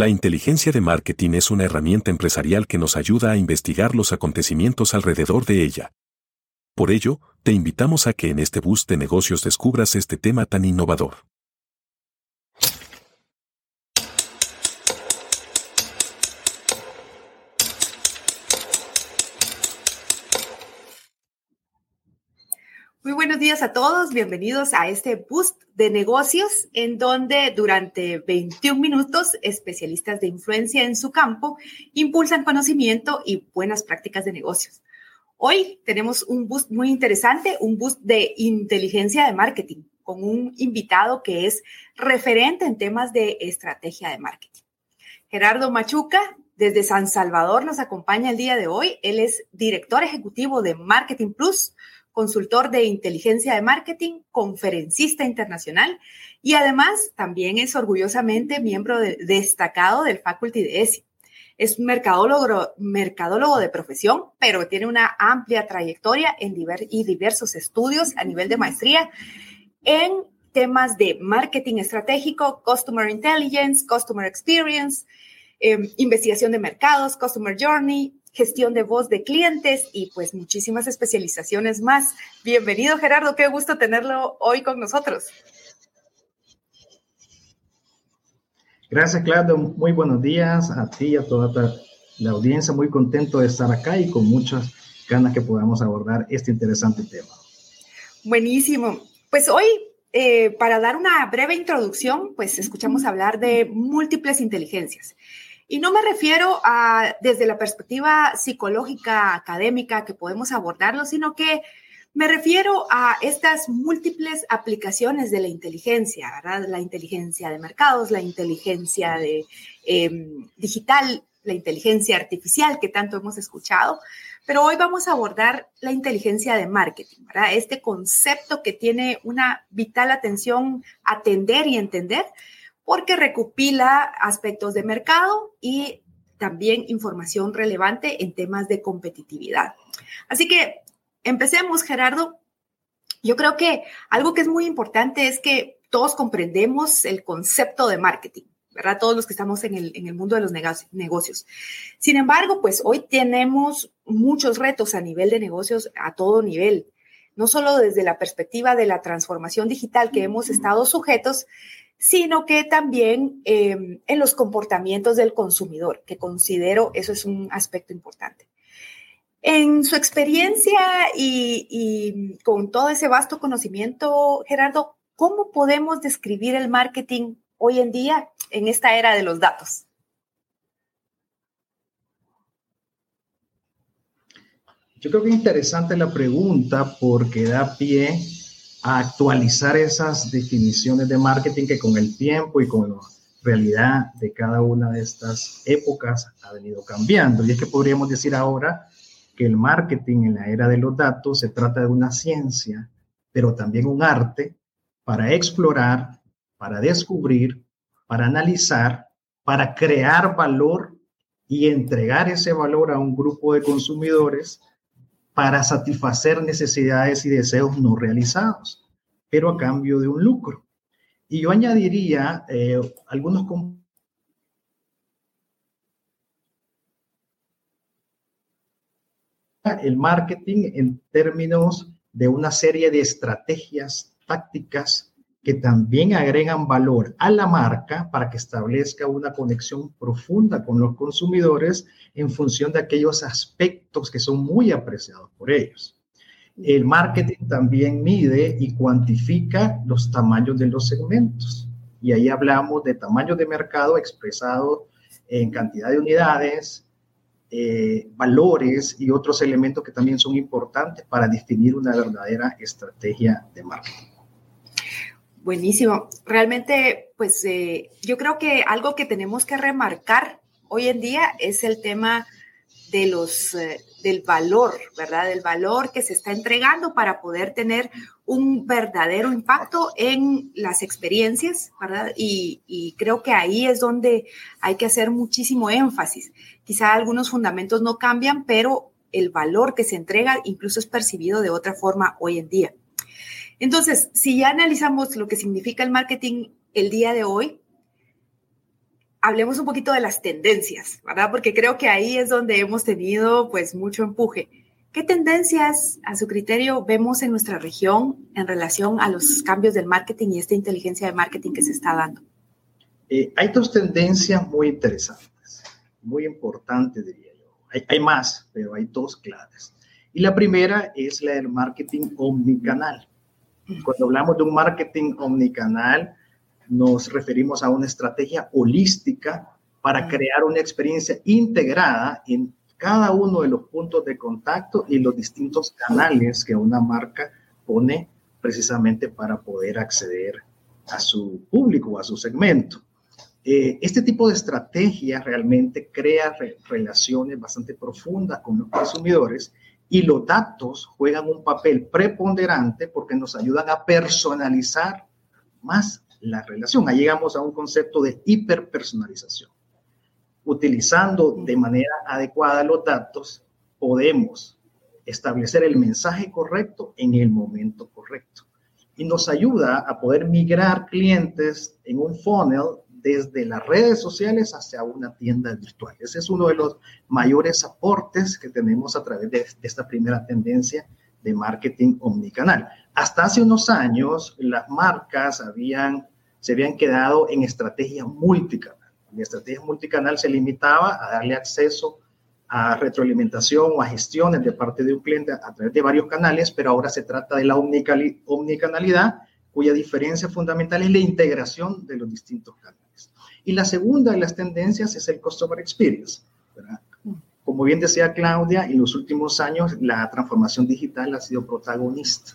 La inteligencia de marketing es una herramienta empresarial que nos ayuda a investigar los acontecimientos alrededor de ella. Por ello, te invitamos a que en este boost de negocios descubras este tema tan innovador. Muy buenos días a todos, bienvenidos a este boost de negocios en donde durante 21 minutos especialistas de influencia en su campo impulsan conocimiento y buenas prácticas de negocios. Hoy tenemos un boost muy interesante, un boost de inteligencia de marketing con un invitado que es referente en temas de estrategia de marketing. Gerardo Machuca, desde San Salvador, nos acompaña el día de hoy. Él es director ejecutivo de Marketing Plus consultor de inteligencia de marketing, conferencista internacional y además también es orgullosamente miembro destacado del Faculty de ESI. Es mercadólogo, mercadólogo de profesión, pero tiene una amplia trayectoria en y diversos estudios a nivel de maestría en temas de marketing estratégico, customer intelligence, customer experience, em, investigación de mercados, customer journey, gestión de voz de clientes y pues muchísimas especializaciones más. Bienvenido Gerardo, qué gusto tenerlo hoy con nosotros. Gracias Claudio, muy buenos días a ti y a toda la audiencia, muy contento de estar acá y con muchas ganas que podamos abordar este interesante tema. Buenísimo. Pues hoy, eh, para dar una breve introducción, pues escuchamos hablar de múltiples inteligencias. Y no me refiero a desde la perspectiva psicológica, académica, que podemos abordarlo, sino que me refiero a estas múltiples aplicaciones de la inteligencia, ¿verdad? La inteligencia de mercados, la inteligencia de, em, digital, la inteligencia artificial que tanto hemos escuchado. Pero hoy vamos a abordar la inteligencia de marketing, ¿verdad? Este concepto que tiene una vital atención atender y entender, porque recopila aspectos de mercado y también información relevante en temas de competitividad. Así que empecemos, Gerardo. Yo creo que algo que es muy importante es que todos comprendemos el concepto de marketing, ¿verdad? Todos los que estamos en el, en el mundo de los negocios. Sin embargo, pues hoy tenemos muchos retos a nivel de negocios a todo nivel, no solo desde la perspectiva de la transformación digital que hemos estado sujetos, sino que también em, en los comportamientos del consumidor, que considero eso es un aspecto importante. En su experiencia y, y, con todo ese vasto conocimiento, Gerardo, ¿cómo podemos describir el marketing hoy en día en esta era de los datos? Yo creo que es interesante la pregunta porque da pie a actualizar esas definiciones de marketing que con el tiempo y con la realidad de cada una de estas épocas ha venido cambiando. Y es que podríamos decir ahora que el marketing en la era de los datos se trata de una ciencia, pero también un arte para explorar, para descubrir, para analizar, para crear valor y entregar ese valor a un grupo de consumidores para satisfacer necesidades y deseos no realizados, pero a cambio de un lucro. Y yo añadiría eh, algunos el marketing en términos de una serie de estrategias tácticas que también agregan valor a la marca para que establezca una conexión profunda con los consumidores en función de aquellos aspectos que son muy apreciados por ellos. El marketing también mide y cuantifica los tamaños de los segmentos. Y ahí hablamos de tamaño de mercado expresado en cantidad de unidades, eh, valores y otros elementos que también son importantes para definir una verdadera estrategia de marketing. Buenísimo. Realmente, pues eh, yo creo que algo que tenemos que remarcar hoy en día es el tema de los, eh, del valor, ¿verdad? Del valor que se está entregando para poder tener un verdadero impacto en las experiencias, ¿verdad? Y, y creo que ahí es donde hay que hacer muchísimo énfasis. Quizá algunos fundamentos no cambian, pero el valor que se entrega incluso es percibido de otra forma hoy en día. Entonces, si ya analizamos lo que significa el marketing el día de hoy, hablemos un poquito de las tendencias, ¿verdad? Porque creo que ahí es donde hemos tenido pues mucho empuje. ¿Qué tendencias, a su criterio, vemos en nuestra región en relación a los cambios del marketing y esta inteligencia de marketing que se está dando? Eh, hay dos tendencias muy interesantes, muy importantes, diría yo. Hay, hay, más, pero hay dos claves. Y la primera es la del marketing omnicanal. Cuando hablamos de un marketing omnicanal, nos referimos a una estrategia holística para crear una experiencia integrada en cada uno de los puntos de contacto y los distintos canales que una marca pone precisamente para poder acceder a su público, a su segmento. Eh, este tipo de estrategia realmente crea relaciones bastante profundas con los consumidores y los datos juegan un papel preponderante porque nos ayudan a personalizar más la relación. Ahí llegamos a un concepto de hiperpersonalización. Utilizando de manera adecuada los datos, podemos establecer el mensaje correcto en el momento correcto. Y nos ayuda a poder migrar clientes en un funnel desde las redes sociales hacia una tienda virtual. Ese es uno de los mayores aportes que tenemos a través de, esta primera tendencia de marketing omnicanal. Hasta hace unos años, las marcas habían, se habían quedado en estrategia multicanal. La estrategia multicanal se limitaba a darle acceso a retroalimentación o a gestiones de parte de un cliente a través de varios canales, pero ahora se trata de la omnicanalidad, cuya diferencia fundamental es la integración de los distintos canales. Y la segunda de las tendencias es el Customer Experience. Como bien decía Claudia, en los últimos años la transformación digital ha sido protagonista.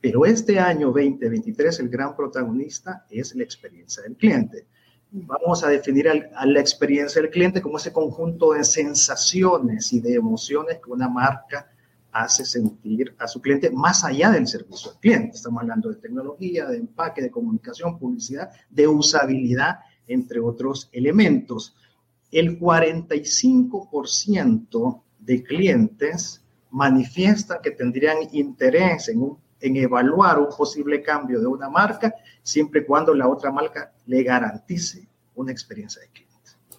Pero este año 2023 el gran protagonista es la experiencia del cliente. Vamos a definir a la experiencia del cliente como ese conjunto de sensaciones y de emociones que una marca hace sentir a su cliente más allá del servicio al cliente. Estamos hablando de tecnología, de empaque, de comunicación, publicidad, de usabilidad, entre otros elementos. El 45% de clientes manifiestan que tendrían interés en, en evaluar un posible cambio de una marca siempre y cuando la otra marca le garantice una experiencia de cliente.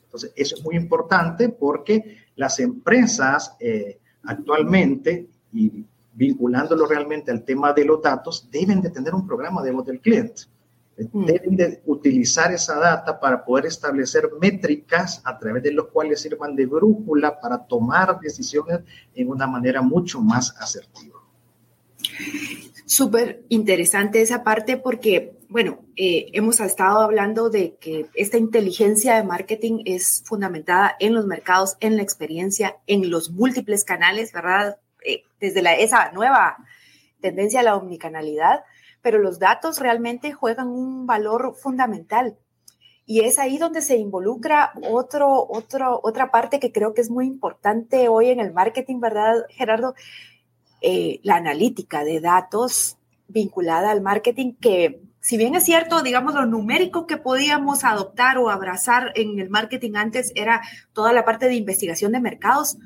Entonces, eso es muy importante porque las empresas eh, actualmente y vinculándolo realmente al tema de los datos, deben de tener un programa de voz del cliente. Mm. Deben de utilizar esa data para poder establecer métricas a través de los cuales sirvan de brújula para tomar decisiones en una manera mucho más asertiva. Súper interesante esa parte porque, bueno, eh, hemos estado hablando de que esta inteligencia de marketing es fundamentada en los mercados, en la experiencia, en los múltiples canales, ¿verdad? Eh, desde la, esa nueva tendencia a la omnicanalidad, pero los datos realmente juegan un valor fundamental. Y es ahí donde se involucra otro, otro, otra parte que creo que es muy importante hoy en el marketing, ¿verdad, Gerardo? Eh, la analítica de datos vinculada al marketing que si bien es cierto, digamos, lo numérico que podíamos adoptar o abrazar en el marketing antes era toda la parte de investigación de mercados,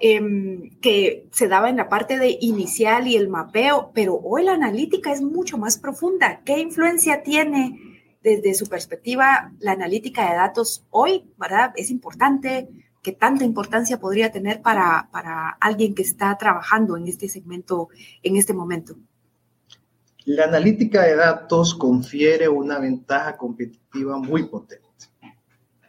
em, que se daba en la parte de inicial y el mapeo, pero hoy la analítica es mucho más profunda. ¿Qué influencia tiene desde su perspectiva la analítica de datos hoy? ¿Verdad? Es importante qué tanta importancia podría tener para, para alguien que está trabajando en este segmento en este momento? La analítica de datos confiere una ventaja competitiva muy potente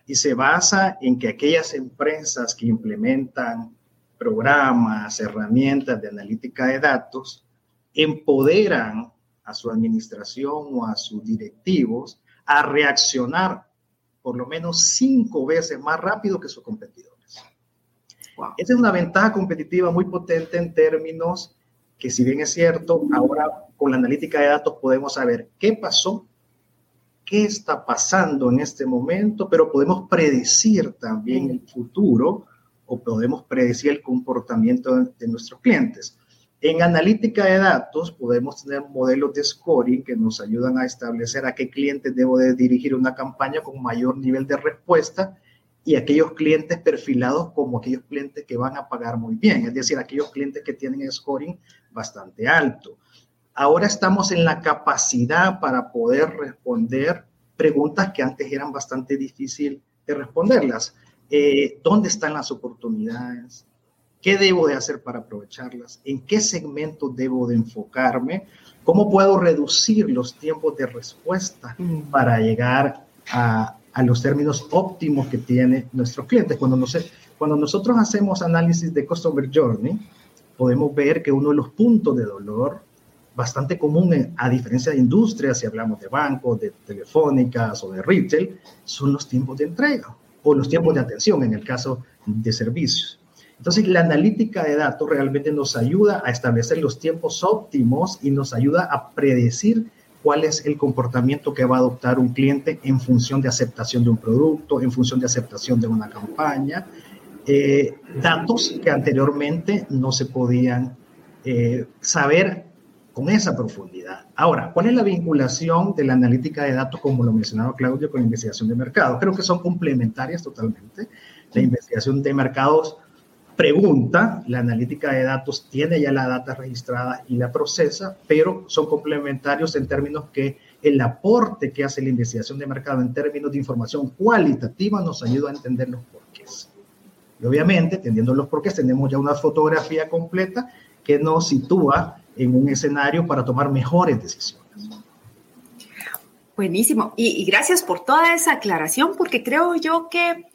y se basa en que aquellas empresas que implementan programas, herramientas de analítica de datos, empoderan a su administración o a sus directivos a reaccionar por lo menos cinco veces más rápido que sus competidores. Esa es una ventaja competitiva muy potente en términos que si bien es cierto, ahora con la analítica de datos podemos saber qué pasó, qué está pasando en este momento, pero podemos predecir también el futuro o podemos predecir el comportamiento de nuestros clientes. En analítica de datos podemos tener modelos de scoring que nos ayudan a establecer a qué clientes debo de dirigir una campaña con mayor nivel de respuesta y aquellos clientes perfilados como aquellos clientes que van a pagar muy bien, es decir, aquellos clientes que tienen scoring bastante alto. Ahora estamos en la capacidad para poder responder preguntas que antes eran bastante difícil de responderlas. Eh, ¿Dónde están las oportunidades? ¿Qué debo de hacer para aprovecharlas? ¿En qué segmento debo de enfocarme? ¿Cómo puedo reducir los tiempos de respuesta mm. para llegar a, a los términos óptimos que tiene nuestros clientes? Cuando, nos, cuando nosotros hacemos análisis de Customer Journey, podemos ver que uno de los puntos de dolor bastante común, a diferencia de industrias, si hablamos de bancos, de telefónicas o de retail, son los tiempos de entrega o los tiempos de atención en el caso de servicios. Entonces, la analítica de datos realmente nos ayuda a establecer los tiempos óptimos y nos ayuda a predecir cuál es el comportamiento que va a adoptar un cliente en función de aceptación de un producto, en función de aceptación de una campaña. Eh, datos que anteriormente no se podían eh, saber con esa profundidad. Ahora, ¿cuál es la vinculación de la analítica de datos, como lo mencionaba Claudio, con la investigación de mercado? Creo que son complementarias totalmente. La investigación de mercados pregunta, la analítica de datos tiene ya la data registrada y la procesa, pero son complementarios en términos que el aporte que hace la investigación de mercado en términos de información cualitativa nos ayuda a entender los porqués. Y obviamente, entendiendo los porqués, tenemos ya una fotografía completa que nos sitúa en un escenario para tomar mejores decisiones. Buenísimo. Y, gracias por toda esa aclaración, porque creo yo que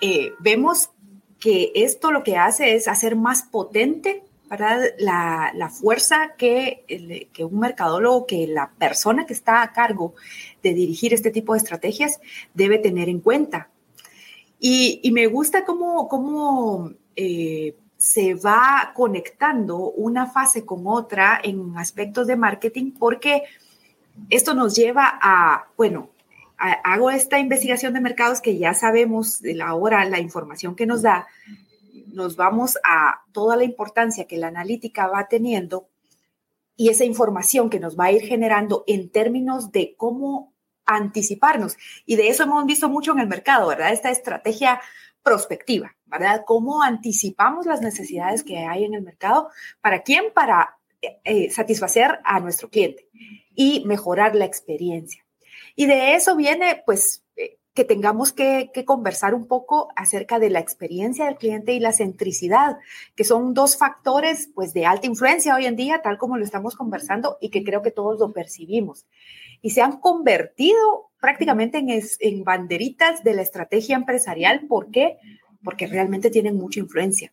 eh, vemos que esto lo que hace es hacer más potente para La, fuerza que, que, un mercadólogo, que la persona que está a cargo de dirigir este tipo de estrategias debe tener en cuenta. Y, me gusta cómo, cómo eh, se va conectando una fase con otra en aspectos de marketing porque esto nos lleva a, bueno, hago esta investigación de mercados que ya sabemos de la hora, la información que nos da, nos vamos a toda la importancia que la analítica va teniendo y esa información que nos va a ir generando en términos de cómo anticiparnos. Y de eso hemos visto mucho en el mercado, ¿verdad? Esta estrategia prospectiva, ¿verdad? ¿Cómo anticipamos las necesidades que hay en el mercado? ¿Para quién? Para eh, satisfacer a nuestro cliente y mejorar la experiencia. Y de eso viene, pues, eh, que tengamos que, conversar un poco acerca de la experiencia del cliente y la centricidad, que son dos factores, pues, de alta influencia hoy en día, tal como lo estamos conversando y que creo que todos lo percibimos. Y se han convertido prácticamente en, en banderitas de la estrategia empresarial. ¿Por qué? Porque realmente tienen mucha influencia.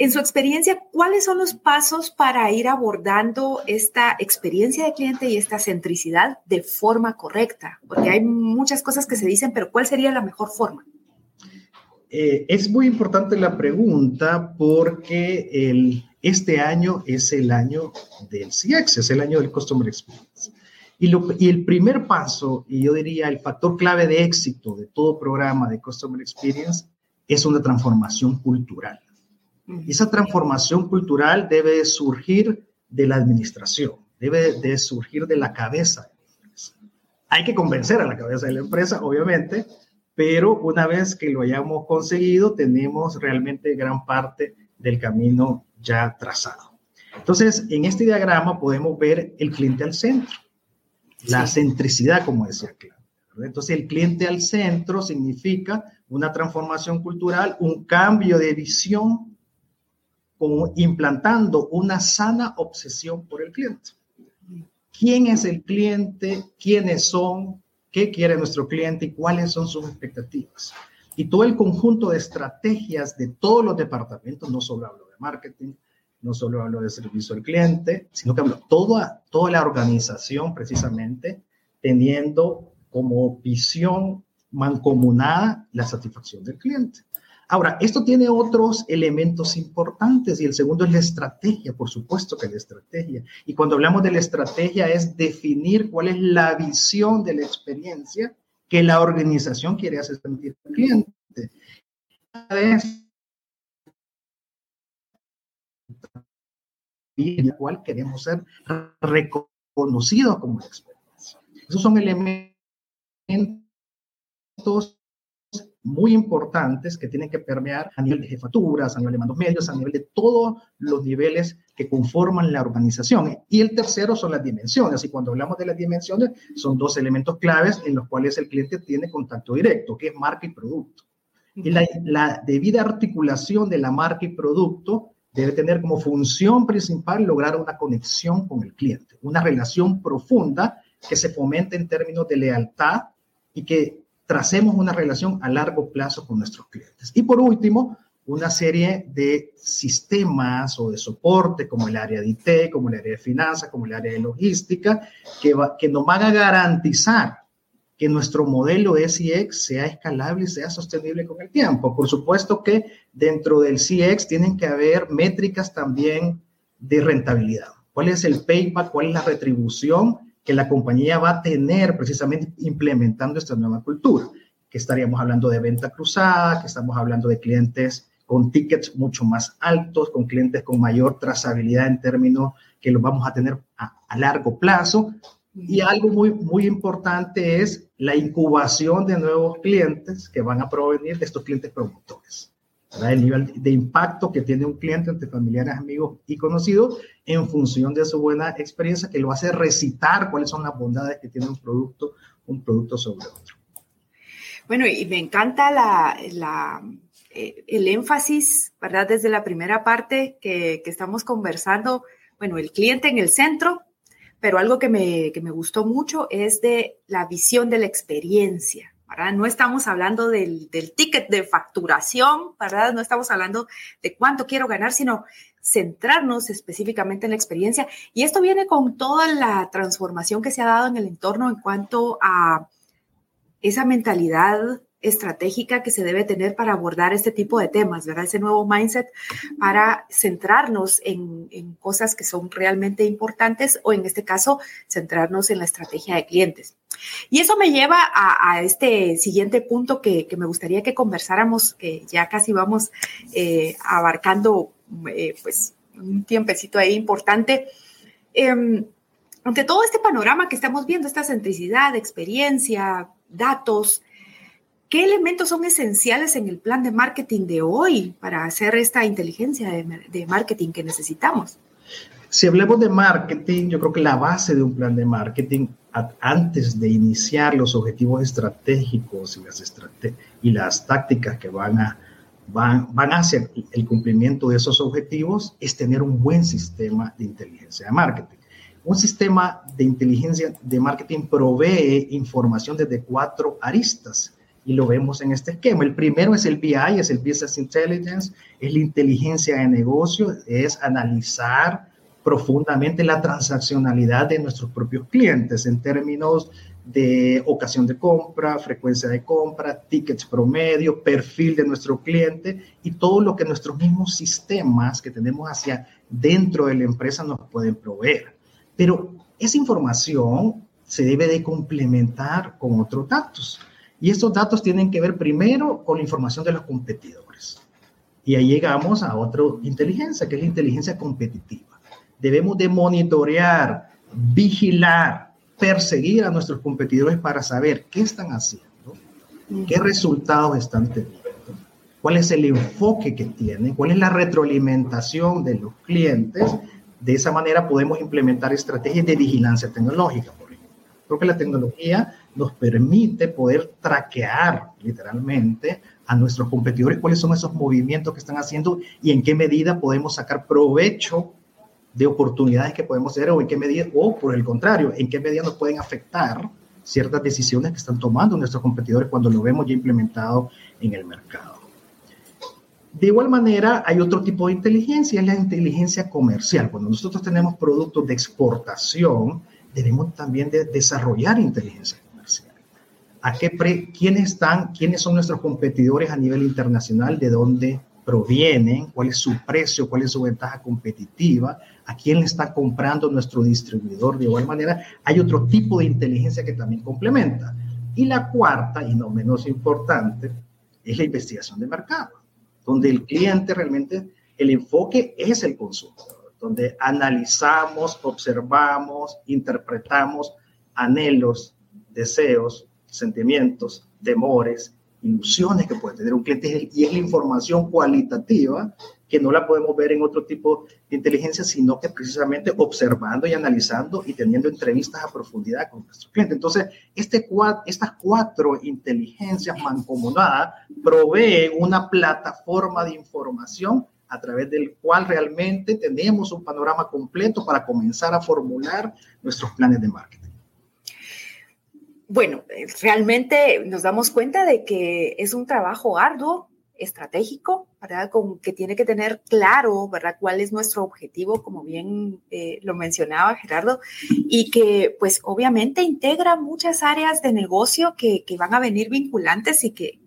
En su experiencia, ¿cuáles son los pasos para ir abordando esta experiencia de cliente y esta centricidad de forma correcta? Porque hay muchas cosas que se dicen, pero ¿cuál sería la mejor forma? Eh, es muy importante la pregunta porque el, este año es el año del CX, es el año del Customer Experience. Y, y, el primer paso, y yo diría el factor clave de éxito de todo programa de Customer Experience, es una transformación cultural. Esa transformación cultural debe surgir de la administración, debe de surgir de la cabeza. Hay que convencer a la cabeza de la empresa, obviamente, pero una vez que lo hayamos conseguido, tenemos realmente gran parte del camino ya trazado. Entonces, en este diagrama podemos ver el cliente al centro, la centricidad, como decía Clara. Entonces, el cliente al centro significa una transformación cultural, un cambio de visión como implantando una sana obsesión por el cliente. ¿Quién es el cliente? ¿Quiénes son? ¿Qué quiere nuestro cliente? ¿Y cuáles son sus expectativas? Y todo el conjunto de estrategias de todos los departamentos, no solo hablo de marketing, no solo hablo de servicio al cliente, sino que hablo toda, toda la organización precisamente teniendo como visión mancomunada la satisfacción del cliente. Ahora, esto tiene otros elementos importantes y el segundo es la estrategia, por supuesto que la estrategia. Y cuando hablamos de la estrategia es definir cuál es la visión de la experiencia que la organización quiere hacer sentir al cliente. Y en la cual queremos ser reconocidos como experiencia. Esos son elementos muy importantes que tienen que permear a nivel de jefaturas, a nivel de mandos medios, a nivel de todos los niveles que conforman la organización. Y el tercero son las dimensiones. Y cuando hablamos de las dimensiones, son dos elementos claves en los cuales el cliente tiene contacto directo, que es marca y producto. Y la, la debida articulación de la marca y producto debe tener como función principal lograr una conexión con el cliente, una relación profunda que se fomente en términos de lealtad y que tracemos una relación a largo plazo con nuestros clientes. Y por último, una serie de sistemas o de soporte como el área de IT, como el área de finanzas, como el área de logística, que, que nos van a garantizar que nuestro modelo SIX sea escalable y sea sostenible con el tiempo. Por supuesto que dentro del CX tienen que haber métricas también de rentabilidad. ¿Cuál es el payback? ¿Cuál es la retribución? que la compañía va a tener precisamente implementando esta nueva cultura, que estaríamos hablando de venta cruzada, que estamos hablando de clientes con tickets mucho más altos, con clientes con mayor trazabilidad en términos que los vamos a tener a, largo plazo. Y algo muy, muy importante es la incubación de nuevos clientes que van a provenir de estos clientes promotores. El nivel de impacto que tiene un cliente entre familiares, amigos y conocidos en función de su buena experiencia que lo hace recitar cuáles son las bondades que tiene un producto, un producto sobre otro. Bueno, y me encanta la, eh, el énfasis, ¿verdad? Desde la primera parte que, que, estamos conversando, bueno, el cliente en el centro, pero algo que me, que me gustó mucho es de la visión de la experiencia, no estamos hablando del, ticket de facturación, ¿verdad? No estamos hablando de cuánto quiero ganar, sino centrarnos específicamente en la experiencia. Y esto viene con toda la transformación que se ha dado en el entorno en cuanto a esa mentalidad estratégica que se debe tener para abordar este tipo de temas, ¿verdad? Ese nuevo mindset para centrarnos en, cosas que son realmente importantes o en este caso, centrarnos en la estrategia de clientes. Y eso me lleva a, este siguiente punto que, me gustaría que conversáramos, que ya casi vamos eh, abarcando eh, pues un tiempecito ahí importante. Eh, ante todo este panorama que estamos viendo, esta centricidad, experiencia, datos, ¿Qué elementos son esenciales en el plan de marketing de hoy para hacer esta inteligencia de, marketing que necesitamos? Si hablamos de marketing, yo creo que la base de un plan de marketing, antes de iniciar los objetivos estratégicos y las, y las tácticas que van a, van, van hacia el cumplimiento de esos objetivos, es tener un buen sistema de inteligencia de marketing. Un sistema de inteligencia de marketing provee información desde cuatro aristas y lo vemos en este esquema. El primero es el BI, es el Business Intelligence, es la inteligencia de negocio, es analizar profundamente la transaccionalidad de nuestros propios clientes en términos de ocasión de compra, frecuencia de compra, tickets promedio, perfil de nuestro cliente y todo lo que nuestros mismos sistemas que tenemos hacia dentro de la empresa nos pueden proveer. Pero esa información se debe de complementar con otros datos. Y estos datos tienen que ver primero con la información de los competidores. Y ahí llegamos a otra inteligencia, que es la inteligencia competitiva. Debemos de monitorear, vigilar, perseguir a nuestros competidores para saber qué están haciendo, qué resultados están teniendo, cuál es el enfoque que tienen, cuál es la retroalimentación de los clientes. De esa manera podemos implementar estrategias de vigilancia tecnológica, por ejemplo. Creo que la tecnología nos permite poder traquear literalmente a nuestros competidores cuáles son esos movimientos que están haciendo y en qué medida podemos sacar provecho de oportunidades que podemos hacer o en qué medida, o por el contrario, en qué medida nos pueden afectar ciertas decisiones que están tomando nuestros competidores cuando lo vemos ya implementado en el mercado. De igual manera, hay otro tipo de inteligencia, es la inteligencia comercial. Cuando nosotros tenemos productos de exportación, debemos también de desarrollar inteligencia a qué quiénes están, quiénes son nuestros competidores a nivel internacional, de dónde provienen, cuál es su precio, cuál es su ventaja competitiva, a quién le está comprando nuestro distribuidor. De igual manera, hay otro tipo de inteligencia que también complementa. Y la cuarta, y no menos importante, es la investigación de mercado, donde el cliente realmente, el enfoque es el consumo, donde analizamos, observamos, interpretamos anhelos, deseos, sentimientos, temores ilusiones que puede tener un cliente y es la información cualitativa que no la podemos ver en otro tipo de inteligencia, sino que precisamente observando y analizando y teniendo entrevistas a profundidad con nuestro cliente. Entonces, este, estas cuatro inteligencias mancomunadas proveen una plataforma de información a través del cual realmente tenemos un panorama completo para comenzar a formular nuestros planes de marketing. Bueno, realmente nos damos cuenta de que es un trabajo arduo, estratégico, ¿verdad? Que tiene que tener claro, ¿verdad? Cuál es nuestro objetivo, como bien eh, lo mencionaba Gerardo, y que pues obviamente integra muchas áreas de negocio que, que van a venir vinculantes y que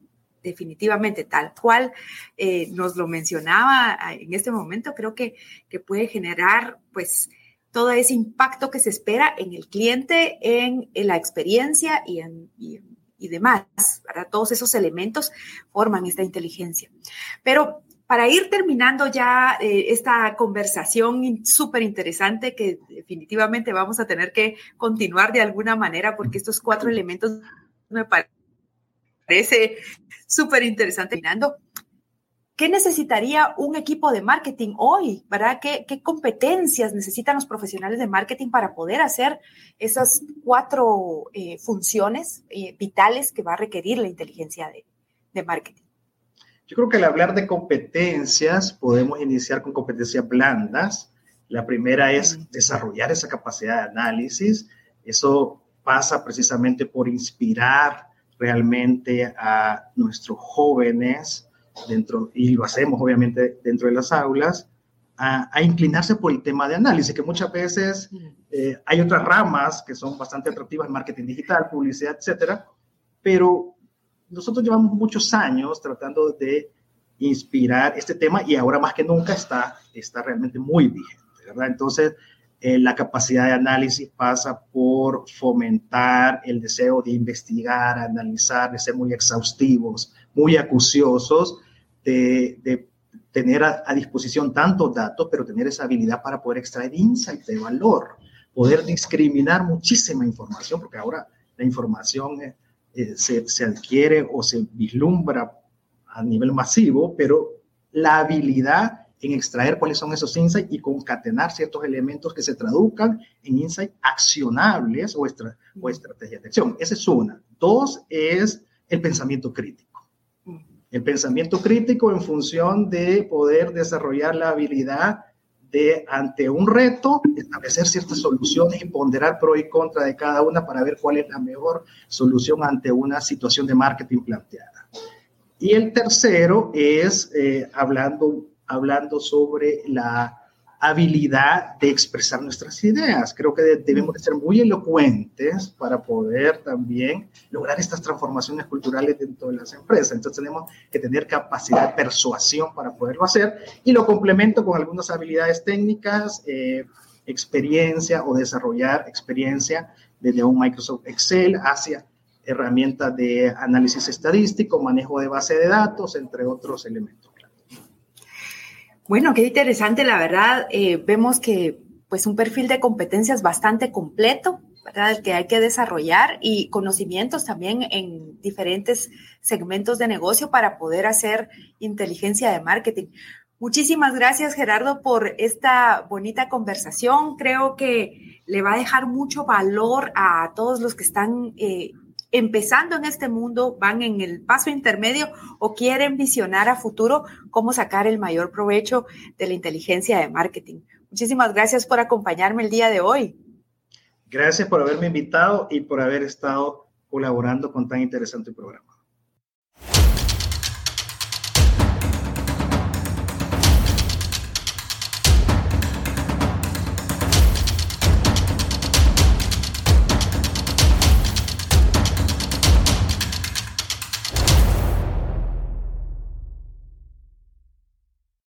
definitivamente tal cual eh, nos lo mencionaba en este momento, creo que, que puede generar pues todo ese impacto que se espera en el cliente, en, la experiencia y en, y, demás. Para todos esos elementos forman esta inteligencia. Pero para ir terminando ya eh, esta conversación súper interesante que definitivamente vamos a tener que continuar de alguna manera porque estos cuatro elementos me parece súper interesante. Terminando, ¿Qué necesitaría un equipo de marketing hoy? ¿Verdad? ¿Qué, competencias necesitan los profesionales de marketing para poder hacer esas cuatro eh, funciones eh, vitales que va a requerir la inteligencia de, marketing? Yo creo que al hablar de competencias, podemos iniciar con competencias blandas. La primera es desarrollar esa capacidad de análisis. Eso pasa precisamente por inspirar realmente a nuestros jóvenes dentro, y lo hacemos obviamente dentro de las aulas, a, inclinarse por el tema de análisis, que muchas veces eh, hay otras ramas que son bastante atractivas, marketing digital, publicidad, etcétera, pero nosotros llevamos muchos años tratando de inspirar este tema y ahora más que nunca está, está realmente muy vigente, ¿verdad? Entonces, eh, la capacidad de análisis pasa por fomentar el deseo de investigar, analizar, de ser muy exhaustivos, muy acuciosos, de, tener a, disposición tantos datos, pero tener esa habilidad para poder extraer insights de valor, poder discriminar muchísima información, porque ahora la información eh, eh, se, se adquiere o se vislumbra a nivel masivo, pero la habilidad en extraer cuáles son esos insights y concatenar ciertos elementos que se traduzcan en insights accionables o, o estrategias de acción. Esa es una. Dos es el pensamiento crítico. El pensamiento crítico en función de poder desarrollar la habilidad de, ante un reto, establecer ciertas soluciones y ponderar pro y contra de cada una para ver cuál es la mejor solución ante una situación de marketing planteada. Y el tercero es, eh, hablando, hablando sobre la habilidad de expresar nuestras ideas. Creo que debemos de ser muy elocuentes para poder también lograr estas transformaciones culturales dentro de las empresas. Entonces tenemos que tener capacidad de persuasión para poderlo hacer y lo complemento con algunas habilidades técnicas, eh, experiencia o desarrollar experiencia desde un Microsoft Excel hacia herramientas de análisis estadístico, manejo de base de datos, entre otros elementos. Bueno, qué interesante, la verdad. Eh, vemos que pues un perfil de competencias bastante completo, ¿verdad? El que hay que desarrollar y conocimientos también en diferentes segmentos de negocio para poder hacer inteligencia de marketing. Muchísimas gracias, Gerardo, por esta bonita conversación. Creo que le va a dejar mucho valor a todos los que están eh, empezando en este mundo, van en el paso intermedio o quieren visionar a futuro cómo sacar el mayor provecho de la inteligencia de marketing. Muchísimas gracias por acompañarme el día de hoy. Gracias por haberme invitado y por haber estado colaborando con tan interesante programa.